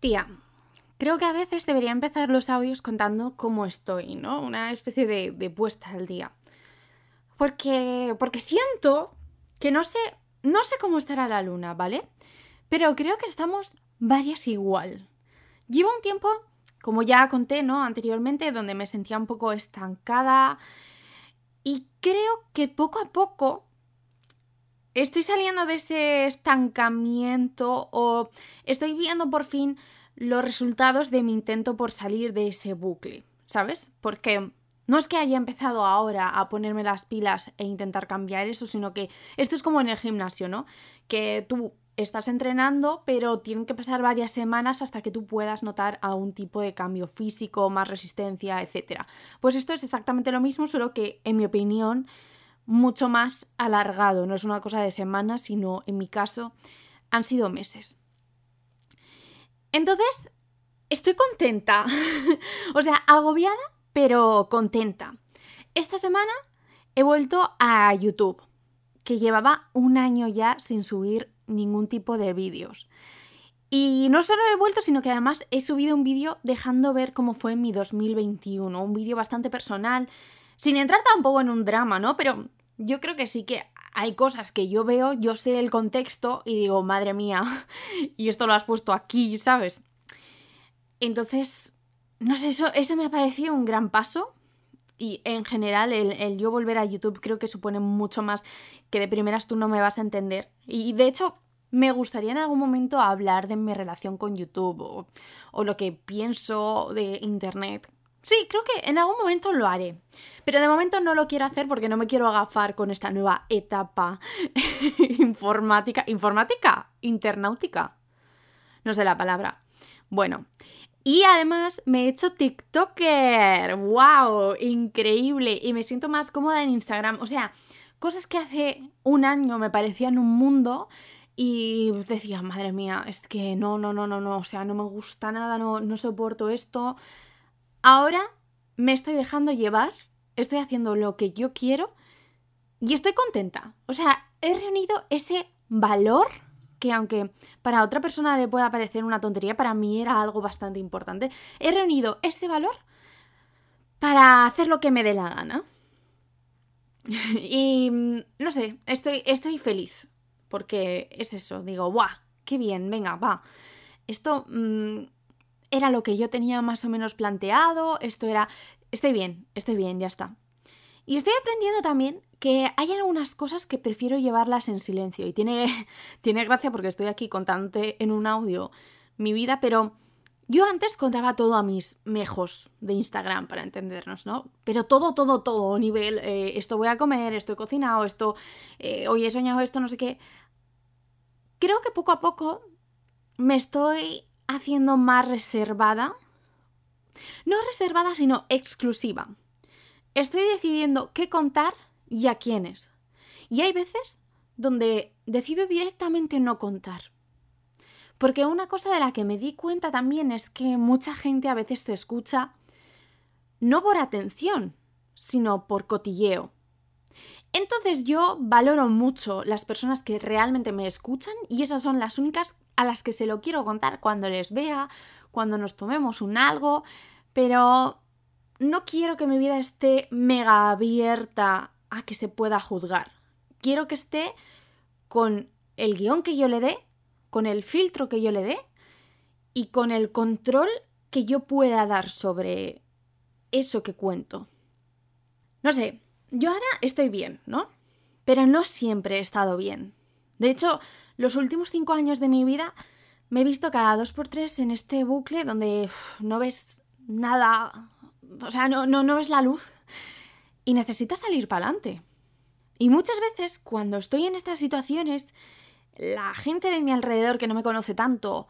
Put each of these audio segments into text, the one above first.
Tía, creo que a veces debería empezar los audios contando cómo estoy, ¿no? Una especie de, de puesta al día. Porque, porque siento que no sé, no sé cómo estará la luna, ¿vale? Pero creo que estamos varias igual. Llevo un tiempo, como ya conté, ¿no? Anteriormente, donde me sentía un poco estancada. Y creo que poco a poco estoy saliendo de ese estancamiento o estoy viendo por fin los resultados de mi intento por salir de ese bucle, ¿sabes? Porque no es que haya empezado ahora a ponerme las pilas e intentar cambiar eso, sino que esto es como en el gimnasio, ¿no? Que tú estás entrenando, pero tienen que pasar varias semanas hasta que tú puedas notar algún tipo de cambio físico, más resistencia, etc. Pues esto es exactamente lo mismo, solo que, en mi opinión, mucho más alargado. No es una cosa de semanas, sino en mi caso han sido meses. Entonces, estoy contenta. o sea, agobiada, pero contenta. Esta semana he vuelto a YouTube, que llevaba un año ya sin subir ningún tipo de vídeos. Y no solo he vuelto, sino que además he subido un vídeo dejando ver cómo fue mi 2021, un vídeo bastante personal, sin entrar tampoco en un drama, ¿no? Pero yo creo que sí que hay cosas que yo veo, yo sé el contexto y digo, madre mía, y esto lo has puesto aquí, ¿sabes? Entonces, no sé, eso, eso me ha parecido un gran paso. Y en general, el, el, yo volver a YouTube creo que supone mucho más que de primeras tú no me vas a entender. Y de hecho, me gustaría en algún momento hablar de mi relación con YouTube o, o lo que pienso de Internet Sí, creo que en algún momento lo haré. Pero de momento no lo quiero hacer porque no me quiero agafar con esta nueva etapa informática. ¿Informática? ¿Internautica? No sé la palabra. Bueno. Y además me he hecho TikToker. ¡Wow! Increíble. Y me siento más cómoda en Instagram. O sea, cosas que hace un año me parecían un mundo. Y decía, madre mía, es que no, no, no, no, no. O sea, no me gusta nada, no, no soporto esto. Ahora me estoy dejando llevar, estoy haciendo lo que yo quiero y estoy contenta. O sea, he reunido ese valor que aunque para otra persona le pueda parecer una tontería, para mí era algo bastante importante. He reunido ese valor para hacer lo que me dé la gana. y mm, no sé, estoy, feliz. Porque es eso, digo, ¡guau! ¡Qué bien! Venga, va. Esto mmm, era lo que yo tenía más o menos planteado, esto era, estoy bien, estoy bien, ya está. Y estoy aprendiendo también que hay algunas cosas que prefiero llevarlas en silencio. Y tiene, tiene gracia porque estoy aquí contándote en un audio mi vida, pero yo antes contaba todo a mis mejos de Instagram, para entendernos, ¿no? Pero todo, todo, todo, nivel, eh, esto voy a comer, esto he cocinado, esto, eh, hoy he soñado esto, no sé qué. Creo que poco a poco me estoy haciendo más reservada. No reservada, sino exclusiva. Estoy decidiendo qué contar y a quiénes. Y hay veces donde decido directamente no contar. Porque una cosa de la que me di cuenta también es que mucha gente a veces te escucha no por atención, sino por cotilleo. Entonces yo valoro mucho las personas que realmente me escuchan y esas son las únicas a las que se lo quiero contar cuando les vea, cuando nos tomemos un algo, pero no quiero que mi vida esté mega abierta a que se pueda juzgar. Quiero que esté con el guion que yo le dé, con el filtro que yo le dé y con el control que yo pueda dar sobre eso que cuento. No sé, yo ahora estoy bien, ¿no? Pero no siempre he estado bien. De hecho, los últimos cinco años de mi vida me he visto cada dos por tres en este bucle donde no ves nada, o sea, no, no, no ves la luz y necesitas salir para adelante. Y muchas veces cuando estoy en estas situaciones, la gente de mi alrededor que no me conoce tanto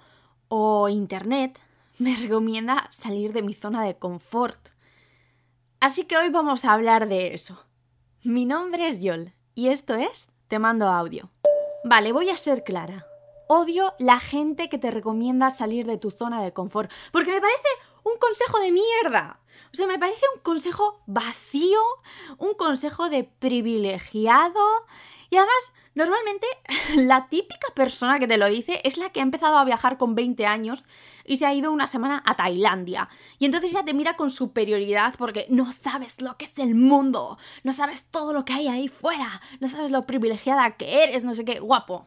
o Internet me recomienda salir de mi zona de confort. Así que hoy vamos a hablar de eso. Mi nombre es Yol y esto es Te mando audio. Vale, voy a ser clara. Odio la gente que te recomienda salir de tu zona de confort, porque me parece un consejo de mierda. O sea, me parece un consejo vacío, un consejo de privilegiado. Y además, Normalmente la típica persona que te lo dice es la que ha empezado a viajar con 20 años y se ha ido una semana a Tailandia. Y entonces ya te mira con superioridad porque no sabes lo que es el mundo, no sabes todo lo que hay ahí fuera, no sabes lo privilegiada que eres, no sé qué, guapo.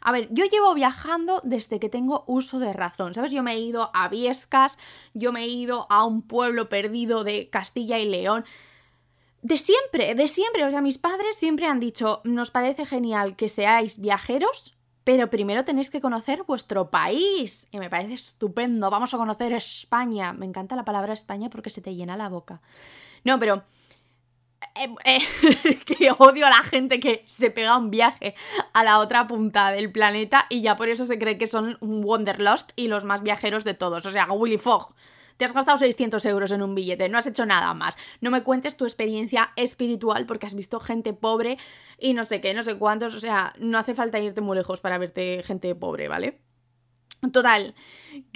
A ver, yo llevo viajando desde que tengo uso de razón, ¿sabes? Yo me he ido a Viescas, yo me he ido a un pueblo perdido de Castilla y León. De siempre, de siempre. O sea, mis padres siempre han dicho, nos parece genial que seáis viajeros, pero primero tenéis que conocer vuestro país. Y me parece estupendo. Vamos a conocer España. Me encanta la palabra España porque se te llena la boca. No, pero... Eh, eh, que odio a la gente que se pega un viaje a la otra punta del planeta y ya por eso se cree que son un Wanderlust y los más viajeros de todos. O sea, Willy Fogg. Te has gastado 600 euros en un billete, no has hecho nada más. No me cuentes tu experiencia espiritual porque has visto gente pobre y no sé qué, no sé cuántos. O sea, no hace falta irte muy lejos para verte gente pobre, ¿vale? Total,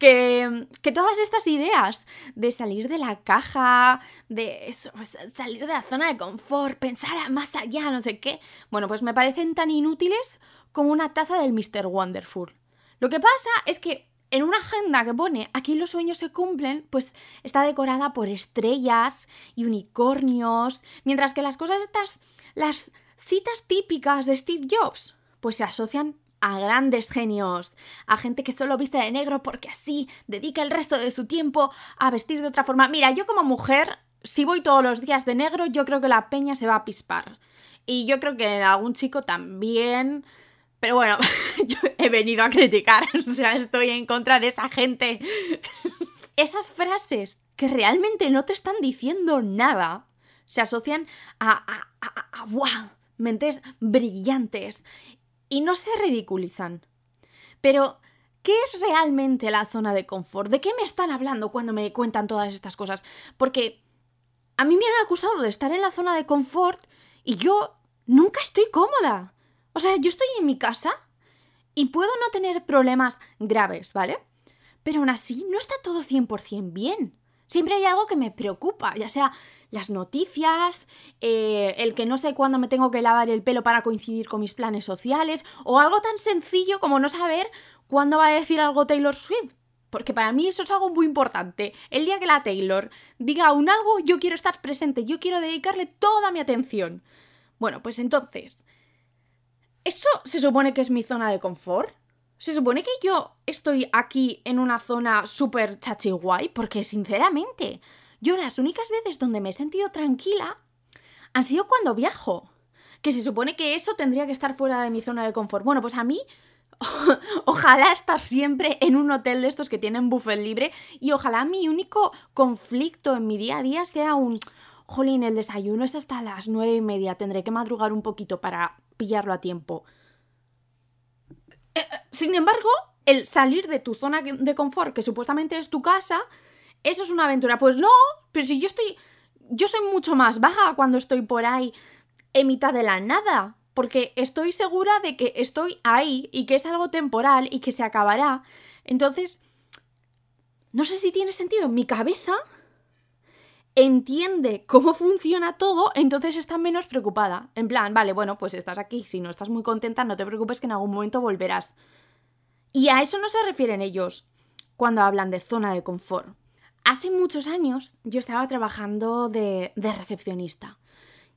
que, que, todas estas ideas de salir de la caja, de eso, pues, salir de la zona de confort, pensar más allá, no sé qué, bueno, pues me parecen tan inútiles como una taza del Mr. Wonderful. Lo que pasa es que en una agenda que pone aquí los sueños se cumplen, pues está decorada por estrellas y unicornios, mientras que las cosas estas, las citas típicas de Steve Jobs, pues se asocian a grandes genios, a gente que solo viste de negro porque así dedica el resto de su tiempo a vestir de otra forma. Mira, yo como mujer, si voy todos los días de negro, yo creo que la peña se va a pispar. Y yo creo que algún chico también pero bueno, yo he venido a criticar, o sea, estoy en contra de esa gente. Esas frases que realmente no te están diciendo nada se asocian a, a, a, mentes brillantes y no se ridiculizan. Pero, ¿qué es realmente la zona de confort? ¿De qué me están hablando cuando me cuentan todas estas cosas? Porque a mí me han acusado de estar en la zona de confort y yo nunca estoy cómoda. O sea, yo estoy en mi casa y puedo no tener problemas graves, ¿vale? Pero aún así no está todo 100% bien. Siempre hay algo que me preocupa, ya sea las noticias, eh, el que no sé cuándo me tengo que lavar el pelo para coincidir con mis planes sociales, o algo tan sencillo como no saber cuándo va a decir algo Taylor Swift. Porque para mí eso es algo muy importante. El día que la Taylor diga un algo, yo quiero estar presente, yo quiero dedicarle toda mi atención. Bueno, pues entonces, ¿Eso se supone que es mi zona de confort? ¿Se supone que yo estoy aquí en una zona súper chachi guay? Porque sinceramente, yo las únicas veces donde me he sentido tranquila han sido cuando viajo. Que se supone que eso tendría que estar fuera de mi zona de confort. Bueno, pues a mí ojalá estar siempre en un hotel de estos que tienen buffet libre y ojalá mi único conflicto en mi día a día sea un, jolín, el desayuno es hasta las nueve y media, tendré que madrugar un poquito para pillarlo a tiempo. Eh, eh, sin embargo, el salir de tu zona de confort, que supuestamente es tu casa, eso es una aventura. Pues no, pero si yo estoy. Yo soy mucho más baja cuando estoy por ahí en mitad de la nada. Porque estoy segura de que estoy ahí y que es algo temporal y que se acabará. Entonces. No sé si tiene sentido. En mi cabeza entiende cómo funciona todo, entonces está menos preocupada. En plan, vale, bueno, pues estás aquí, si no estás muy contenta, no te preocupes que en algún momento volverás. Y a eso no se refieren ellos cuando hablan de zona de confort. Hace muchos años yo estaba trabajando de, de recepcionista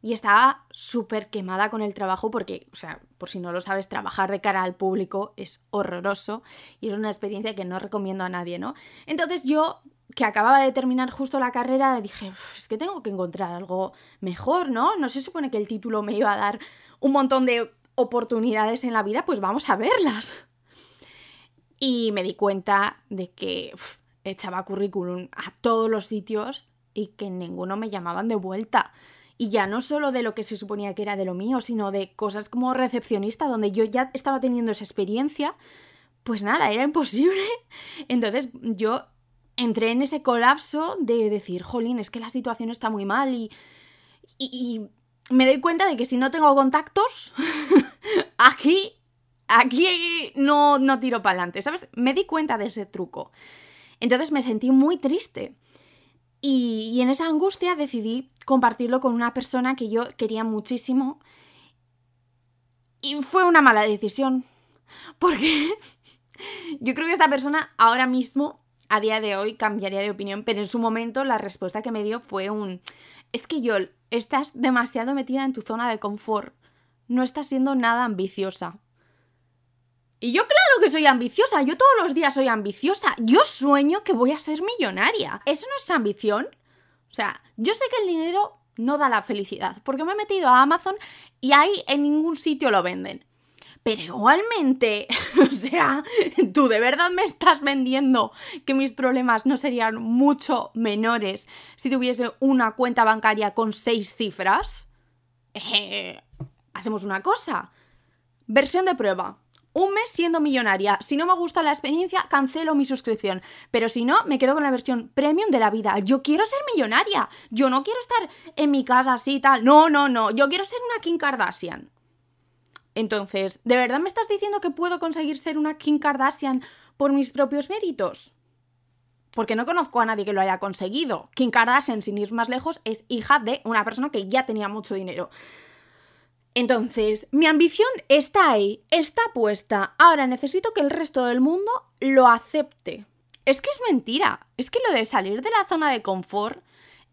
y estaba súper quemada con el trabajo porque, o sea, por si no lo sabes, trabajar de cara al público es horroroso y es una experiencia que no recomiendo a nadie, ¿no? Entonces yo que acababa de terminar justo la carrera, dije, es que tengo que encontrar algo mejor, ¿no? No se supone que el título me iba a dar un montón de oportunidades en la vida, pues vamos a verlas. Y me di cuenta de que echaba currículum a todos los sitios y que ninguno me llamaban de vuelta. Y ya no solo de lo que se suponía que era de lo mío, sino de cosas como recepcionista, donde yo ya estaba teniendo esa experiencia, pues nada, era imposible. Entonces yo entré en ese colapso de decir, jolín, es que la situación está muy mal y, y, me doy cuenta de que si no tengo contactos, aquí, aquí no, no tiro para adelante, ¿sabes? Me di cuenta de ese truco. Entonces me sentí muy triste. Y, y, en esa angustia decidí compartirlo con una persona que yo quería muchísimo Y fue una mala decisión. Porque yo creo que esta persona ahora mismo, a día de hoy, cambiaría de opinión, pero en su momento la respuesta que me dio fue un... Es que yo, estás demasiado metida en tu zona de confort. No estás siendo nada ambiciosa. Y yo claro que soy ambiciosa, yo todos los días soy ambiciosa. Yo sueño que voy a ser millonaria. ¿Eso no es ambición? O sea, yo sé que el dinero no da la felicidad, porque me he metido a Amazon y ahí en ningún sitio lo venden. Pero igualmente, o sea, tú de verdad me estás vendiendo que mis problemas no serían mucho menores si tuviese una cuenta bancaria con seis cifras. Eh, hacemos una cosa. Versión de prueba un mes siendo millonaria. Si no me gusta la experiencia, cancelo mi suscripción. Pero si no, me quedo con la versión premium de la vida. Yo quiero ser millonaria. Yo no quiero estar en mi casa así y tal. No, no, no. Yo quiero ser una Kim Kardashian. Entonces, ¿de verdad me estás diciendo que puedo conseguir ser una Kim Kardashian por mis propios méritos? Porque no conozco a nadie que lo haya conseguido. Kim Kardashian, sin ir más lejos, es hija de una persona que ya tenía mucho dinero. Entonces, mi ambición está ahí, está puesta. Ahora necesito que el resto del mundo lo acepte. Es que es mentira. Es que lo de salir de la zona de confort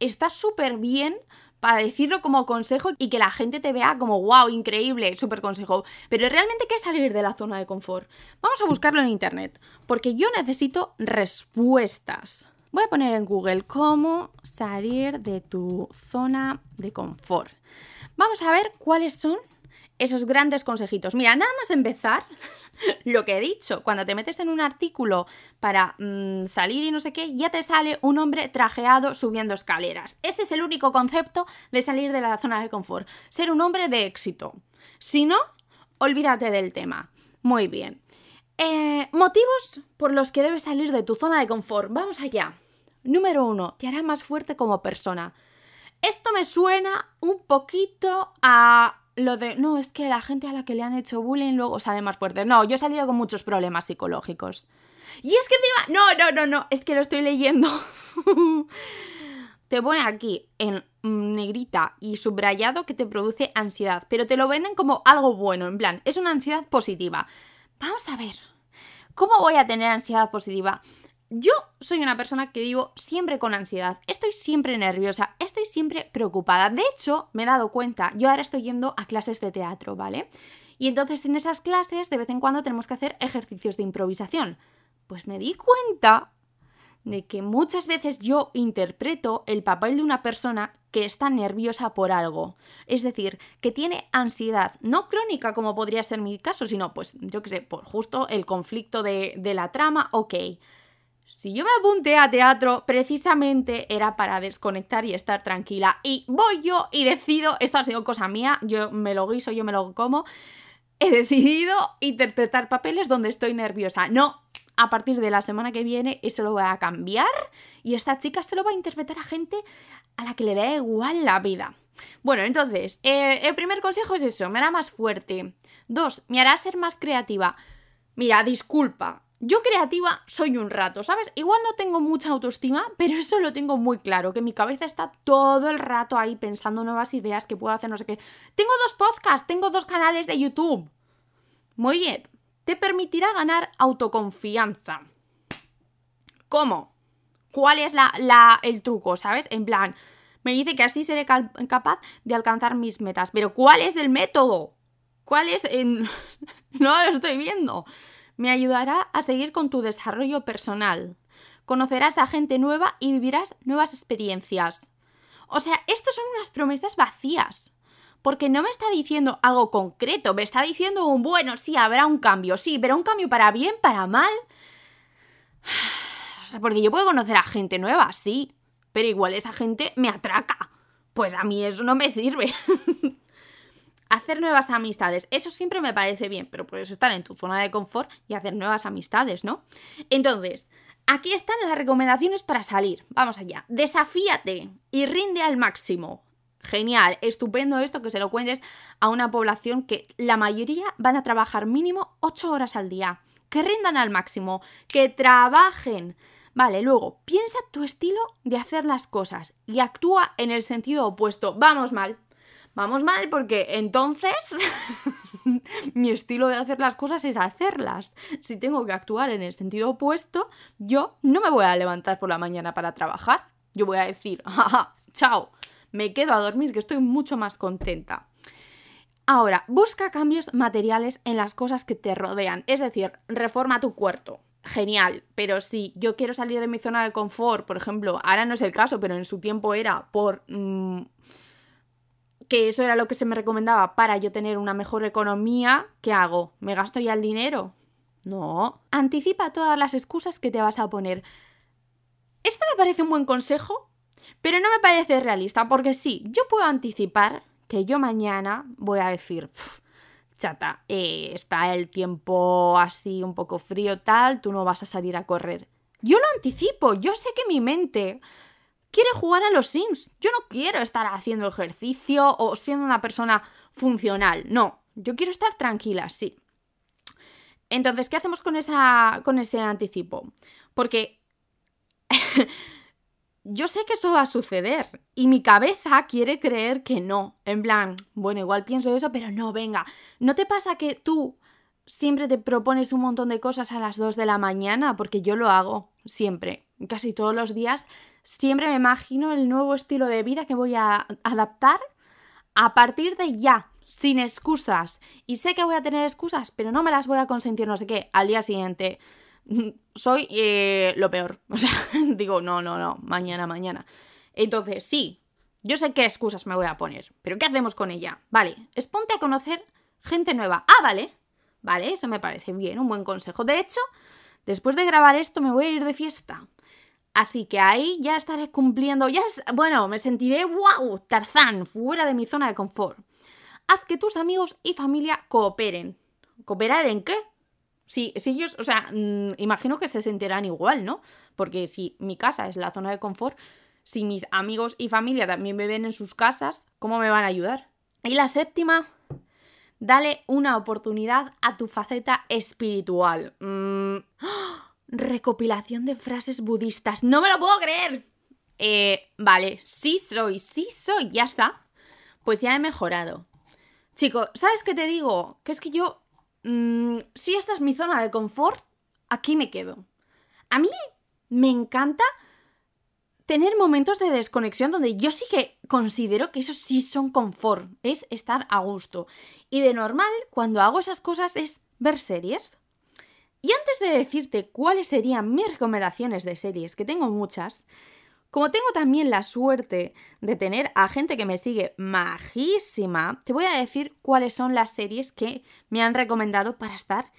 está súper bien para decirlo como consejo y que la gente te vea como wow, increíble, súper consejo. Pero realmente, ¿qué es salir de la zona de confort? Vamos a buscarlo en internet, porque yo necesito respuestas. Voy a poner en Google cómo salir de tu zona de confort. Vamos a ver cuáles son esos grandes consejitos. Mira, nada más de empezar, lo que he dicho, cuando te metes en un artículo para mm, salir y no sé qué, ya te sale un hombre trajeado subiendo escaleras. Este es el único concepto de salir de la zona de confort, ser un hombre de éxito. Si no, olvídate del tema. Muy bien. Eh, motivos por los que debes salir de tu zona de confort. Vamos allá. Número uno, te hará más fuerte como persona. Esto me suena un poquito a lo de, no, es que la gente a la que le han hecho bullying luego sale más fuerte. No, yo he salido con muchos problemas psicológicos. Y es que diga, no, no, no, no, es que lo estoy leyendo. te pone aquí en negrita y subrayado que te produce ansiedad, pero te lo venden como algo bueno, en plan, es una ansiedad positiva. Vamos a ver, ¿cómo voy a tener ansiedad positiva? Yo soy una persona que vivo siempre con ansiedad, estoy siempre nerviosa, estoy siempre preocupada. De hecho, me he dado cuenta, yo ahora estoy yendo a clases de teatro, ¿vale? Y entonces en esas clases de vez en cuando tenemos que hacer ejercicios de improvisación. Pues me di cuenta de que muchas veces yo interpreto el papel de una persona que está nerviosa por algo. Es decir, que tiene ansiedad, no crónica como podría ser mi caso, sino pues yo qué sé, por justo el conflicto de, la trama, ok. Si yo me apunté a teatro, precisamente era para desconectar y estar tranquila. Y voy yo y decido, esto ha sido cosa mía, yo me lo guiso, yo me lo como. He decidido interpretar papeles donde estoy nerviosa. No, a partir de la semana que viene eso lo voy a cambiar y esta chica se lo va a interpretar a gente a la que le da igual la vida. Bueno, entonces, eh, el primer consejo es eso, me hará más fuerte. Dos, me hará ser más creativa. Mira, disculpa, yo creativa soy un rato, ¿sabes? Igual no tengo mucha autoestima, pero eso lo tengo muy claro, que mi cabeza está todo el rato ahí pensando nuevas ideas que puedo hacer, no sé qué. Tengo dos podcasts, tengo dos canales de YouTube. Muy bien, te permitirá ganar autoconfianza. ¿Cómo? ¿Cuál es la, el truco, sabes? En plan, me dice que así seré capaz de alcanzar mis metas, pero ¿cuál es el método? ¿Cuál es? En... no lo estoy viendo me ayudará a seguir con tu desarrollo personal. Conocerás a gente nueva y vivirás nuevas experiencias. O sea, estas son unas promesas vacías. Porque no me está diciendo algo concreto, me está diciendo un bueno, sí, habrá un cambio, sí, pero un cambio para bien, para mal. O sea, porque yo puedo conocer a gente nueva, sí, pero igual esa gente me atraca. Pues a mí eso no me sirve. hacer nuevas amistades, eso siempre me parece bien, pero puedes estar en tu zona de confort y hacer nuevas amistades, ¿no? Entonces, aquí están las recomendaciones para salir. Vamos allá. Desafíate y rinde al máximo. Genial, estupendo esto que se lo cuentes a una población que la mayoría van a trabajar mínimo 8 horas al día. Que rindan al máximo, que trabajen. Vale, luego, piensa tu estilo de hacer las cosas y actúa en el sentido opuesto. Vamos mal, vamos mal porque entonces mi estilo de hacer las cosas es hacerlas. Si tengo que actuar en el sentido opuesto, yo no me voy a levantar por la mañana para trabajar. Yo voy a decir, jaja, chao, me quedo a dormir que estoy mucho más contenta. Ahora, busca cambios materiales en las cosas que te rodean, es decir, reforma tu cuarto. Genial, pero si yo quiero salir de mi zona de confort, por ejemplo, ahora no es el caso, pero en su tiempo era por mm, que eso era lo que se me recomendaba para yo tener una mejor economía, ¿qué hago? ¿Me gasto ya el dinero? No. Anticipa todas las excusas que te vas a poner. Esto me parece un buen consejo, pero no me parece realista, porque sí, yo puedo anticipar que yo mañana voy a decir, chata, eh, está el tiempo así un poco frío tal, tú no vas a salir a correr. Yo lo anticipo, yo sé que mi mente quiere jugar a los Sims. Yo no quiero estar haciendo ejercicio o siendo una persona funcional. No, yo quiero estar tranquila, sí. Entonces, ¿qué hacemos con, esa, con ese anticipo? Porque yo sé que eso va a suceder y mi cabeza quiere creer que no. En plan, bueno, igual pienso eso, pero no, venga. ¿No te pasa que tú siempre te propones un montón de cosas a las 2 de la mañana? Porque yo lo hago siempre, casi todos los días. Siempre me imagino el nuevo estilo de vida que voy a adaptar a partir de ya, sin excusas. Y sé que voy a tener excusas, pero no me las voy a consentir, no sé qué, al día siguiente soy eh, lo peor. O sea, digo, no, no, no, mañana, mañana. Entonces, sí, yo sé qué excusas me voy a poner, pero ¿qué hacemos con ella? Vale, es ponte a conocer gente nueva. Ah, vale, vale, eso me parece bien, un buen consejo. De hecho, después de grabar esto me voy a ir de fiesta. Así que ahí ya estaré cumpliendo, ya es, bueno, me sentiré, wow, Tarzán, fuera de mi zona de confort. Haz que tus amigos y familia cooperen. ¿Cooperar en qué? Si, ellos, o sea, mm, imagino que se sentirán igual, ¿no? Porque si mi casa es la zona de confort, si mis amigos y familia también viven en sus casas, ¿cómo me van a ayudar? Y la séptima, dale una oportunidad a tu faceta espiritual. Mm, recopilación de frases budistas. ¡No me lo puedo creer! Eh, vale, sí soy, sí soy, ya está. Pues ya he mejorado. Chico, ¿sabes qué te digo? Que es que yo Mm, si esta es mi zona de confort, aquí me quedo. A mí me encanta tener momentos de desconexión donde yo sí que considero que eso sí son confort, es estar a gusto. Y de normal, cuando hago esas cosas es ver series. Y antes de decirte cuáles serían mis recomendaciones de series, que tengo muchas, como tengo también la suerte de tener a gente que me sigue majísima, te voy a decir cuáles son las series que me han recomendado para estar,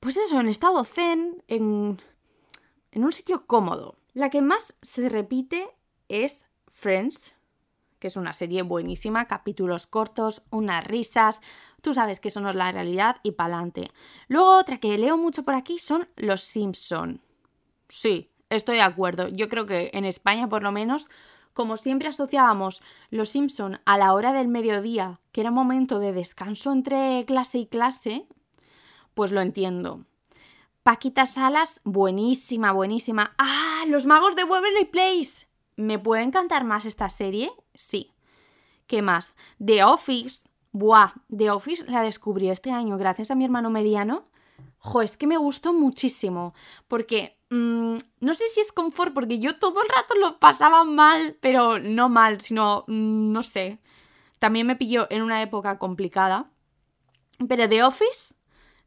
pues eso, en estado zen, en, en un sitio cómodo. La que más se repite es Friends, que es una serie buenísima, capítulos cortos, unas risas, tú sabes que eso no es la realidad y pa'lante. Luego otra que leo mucho por aquí son Los Simpson. Sí, estoy de acuerdo. Yo creo que en España, por lo menos, como siempre asociábamos Los Simpson a la hora del mediodía, que era momento de descanso entre clase y clase, pues lo entiendo. Paquita Salas, buenísima, buenísima. ¡Ah! Los magos de Waverly Place. ¿Me puede encantar más esta serie? Sí. ¿Qué más? The Office. Buah, The Office la descubrí este año gracias a mi hermano mediano. Jo, es que me gustó muchísimo. Porque Mm, no sé si es confort, porque yo todo el rato lo pasaba mal, pero no mal, sino, mm, no sé. También me pilló en una época complicada. Pero The Office,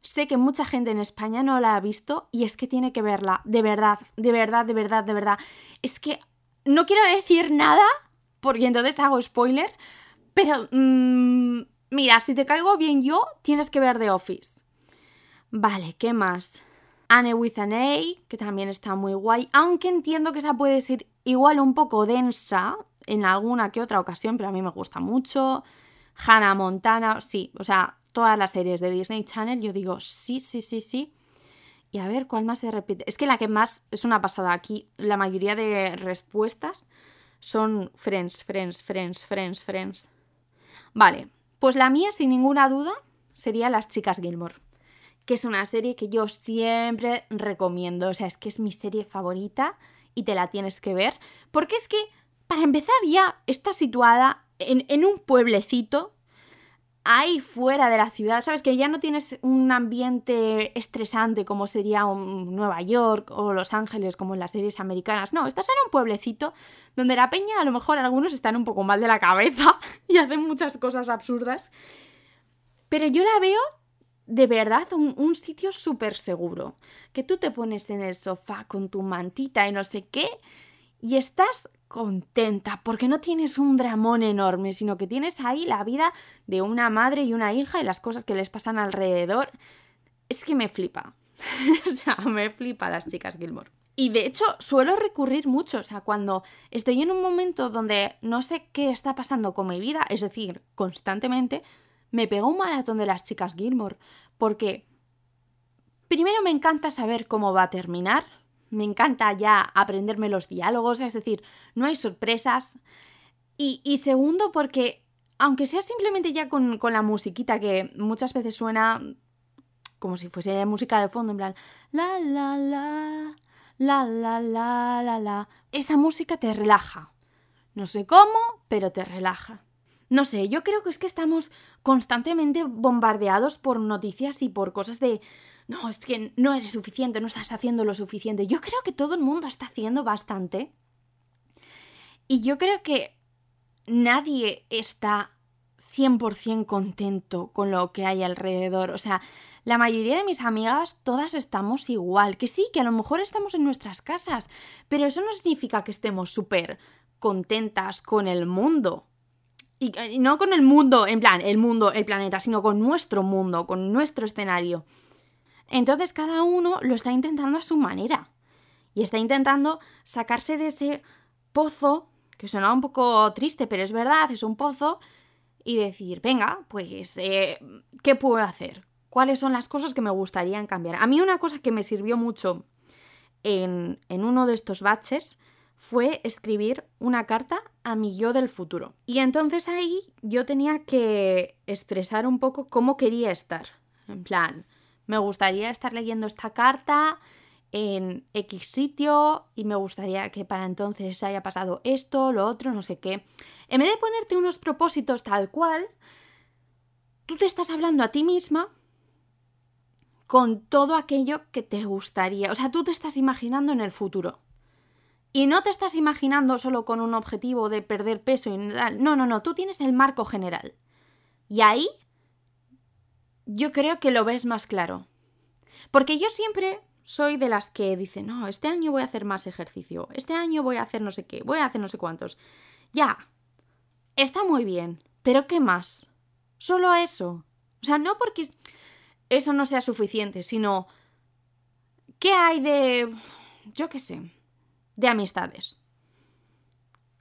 sé que mucha gente en España no la ha visto y es que tiene que verla. De verdad, de verdad, de verdad, de verdad. Es que no quiero decir nada, porque entonces hago spoiler, pero mm, mira, si te caigo bien yo, tienes que ver The Office. Vale, ¿qué más? Anne with an A, que también está muy guay, aunque entiendo que esa puede ser igual un poco densa en alguna que otra ocasión, pero a mí me gusta mucho. Hannah Montana, sí, o sea, todas las series de Disney Channel, yo digo sí, sí, sí, sí. Y a ver, ¿cuál más se repite? Es que la que más es una pasada aquí, la mayoría de respuestas son Friends, Friends, Friends, Friends, Friends. Vale, pues la mía, sin ninguna duda, sería Las Chicas Gilmore que es una serie que yo siempre recomiendo. O sea, es que es mi serie favorita y te la tienes que ver. Porque es que, para empezar, ya está situada en, un pueblecito ahí fuera de la ciudad, sabes que ya no tienes un ambiente estresante como sería Nueva York o Los Ángeles como en las series americanas, no, estás en un pueblecito donde la peña a lo mejor algunos están un poco mal de la cabeza y hacen muchas cosas absurdas, pero yo la veo de verdad un, un sitio súper seguro, que tú te pones en el sofá con tu mantita y no sé qué y estás contenta porque no tienes un dramón enorme, sino que tienes ahí la vida de una madre y una hija y las cosas que les pasan alrededor. Es que me flipa. o sea, me flipa las chicas Gilmore. Y de hecho, suelo recurrir mucho, o sea, cuando estoy en un momento donde no sé qué está pasando con mi vida, es decir, constantemente, me pego un maratón de las chicas Gilmore, porque primero me encanta saber cómo va a terminar, me encanta ya aprenderme los diálogos, es decir, no hay sorpresas. Y, segundo, porque aunque sea simplemente ya con, con, la musiquita que muchas veces suena como si fuese música de fondo, en plan, la, la, la, la, la, la, la, la, esa música te relaja. No sé cómo, pero te relaja. No sé, yo creo que es que estamos constantemente bombardeados por noticias y por cosas de no, es que no eres suficiente, no estás haciendo lo suficiente. Yo creo que todo el mundo está haciendo bastante. Y yo creo que nadie está 100% contento con lo que hay alrededor. O sea, la mayoría de mis amigas, todas estamos igual. Que sí, que a lo mejor estamos en nuestras casas, pero eso no significa que estemos súper contentas con el mundo. Y, y, no con el mundo, en plan, el mundo, el planeta, sino con nuestro mundo, con nuestro escenario. Entonces cada uno lo está intentando a su manera. Y está intentando sacarse de ese pozo, que suena un poco triste, pero es verdad, es un pozo, y decir, venga, pues, eh, ¿qué puedo hacer? ¿Cuáles son las cosas que me gustaría cambiar? A mí una cosa que me sirvió mucho en, en uno de estos baches fue escribir una carta a mi yo del futuro. Y entonces ahí yo tenía que expresar un poco cómo quería estar. En plan, me gustaría estar leyendo esta carta en X sitio y me gustaría que para entonces haya pasado esto, lo otro, no sé qué. En vez de ponerte unos propósitos tal cual, tú te estás hablando a ti misma con todo aquello que te gustaría. O sea, tú te estás imaginando en el futuro. Y no te estás imaginando solo con un objetivo de perder peso y No, no, no, tú tienes el marco general. Y ahí yo creo que lo ves más claro. Porque yo siempre soy de las que dicen, no, este año voy a hacer más ejercicio, este año voy a hacer no sé qué, voy a hacer no sé cuántos. Ya, está muy bien, pero ¿qué más? Solo eso. O sea, no porque eso no sea suficiente, sino ¿qué hay de, yo qué sé, de amistades?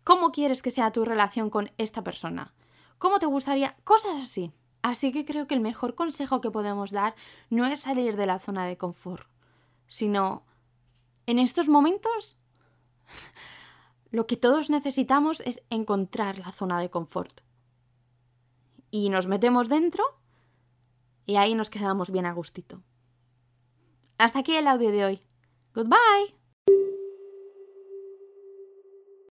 ¿Cómo quieres que sea tu relación con esta persona? ¿Cómo te gustaría? Cosas así. Así que creo que el mejor consejo que podemos dar no es salir de la zona de confort, sino en estos momentos lo que todos necesitamos es encontrar la zona de confort. Y nos metemos dentro y ahí nos quedamos bien a gustito. Hasta aquí el audio de hoy. Goodbye.